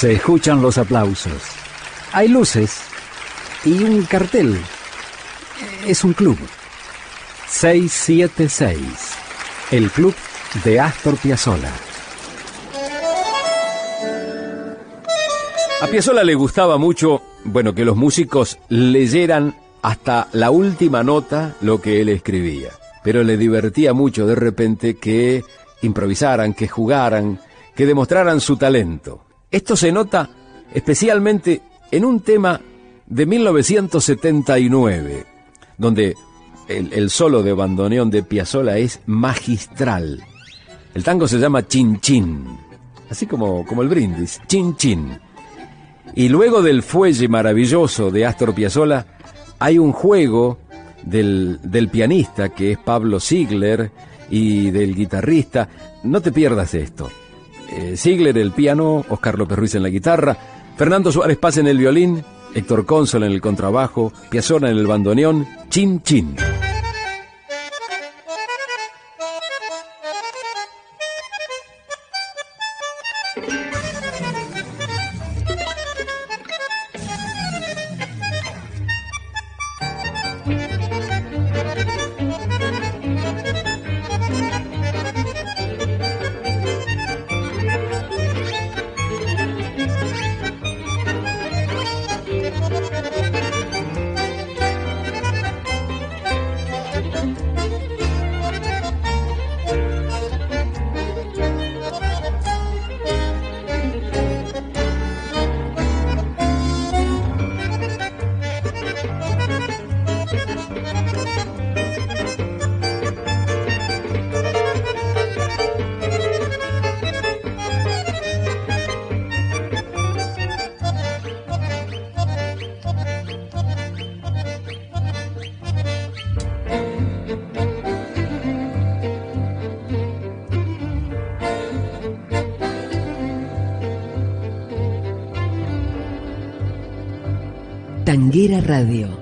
Se escuchan los aplausos. Hay luces y un cartel. Es un club. 676. El club de Astor Piazzolla. A Piazzolla le gustaba mucho, bueno, que los músicos leyeran hasta la última nota lo que él escribía. Pero le divertía mucho de repente que improvisaran, que jugaran, que demostraran su talento. Esto se nota especialmente en un tema de 1979, donde el, solo de bandoneón de Piazzolla es magistral. El tango se llama Chin Chin, así como, como el brindis, Chin Chin. Y luego del fuelle maravilloso de Astor Piazzolla, hay un juego del, del pianista que es Pablo Ziegler y del guitarrista. No te pierdas esto. Eh, Ziegler el piano, Oscar López Ruiz en la guitarra, Fernando Suárez Paz en el violín, Héctor Cónsola en el contrabajo, Piazzolla en el bandoneón, Chin Chin. Tanguera Radio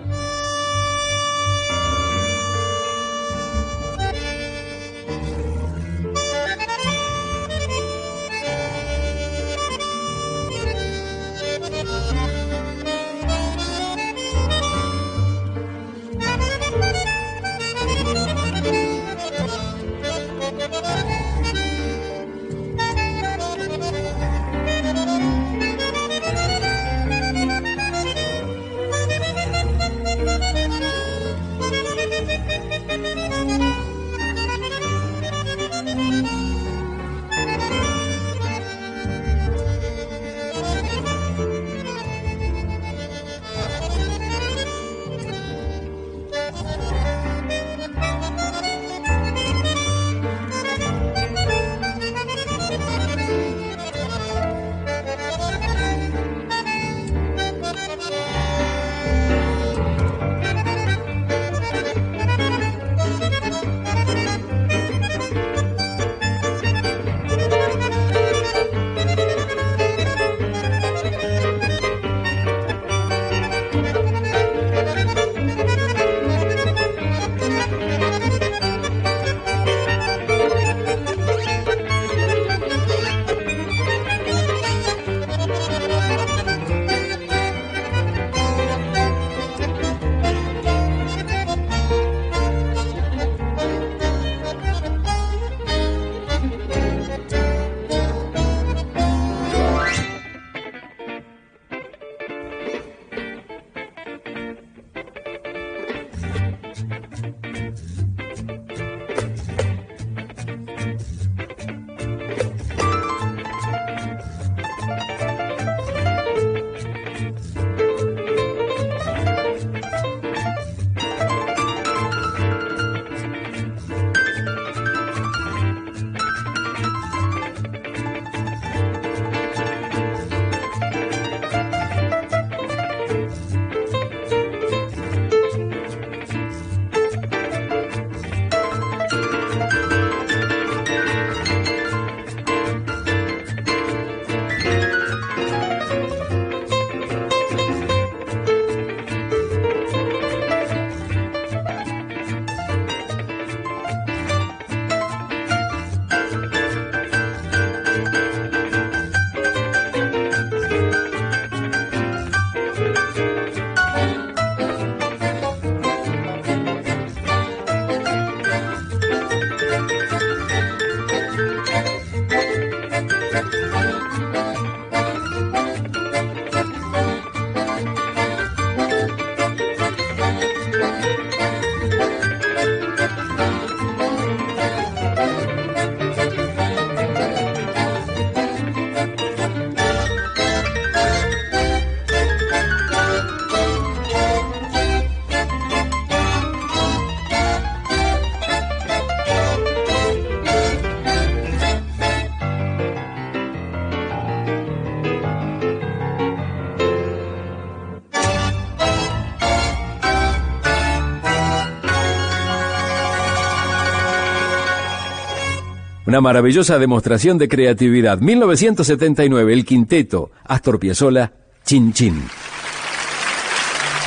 Una maravillosa demostración de creatividad. 1979, el quinteto Astor Piazzolla, Chin Chin.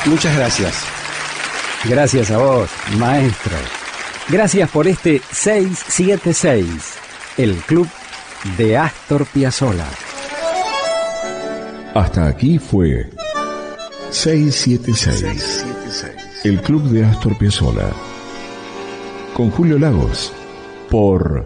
Muchas gracias. Gracias a vos, maestro. Gracias por este 676, el club de Astor Piazzolla. Hasta aquí fue 676, el club de Astor Piazzolla. Con Julio Lagos, por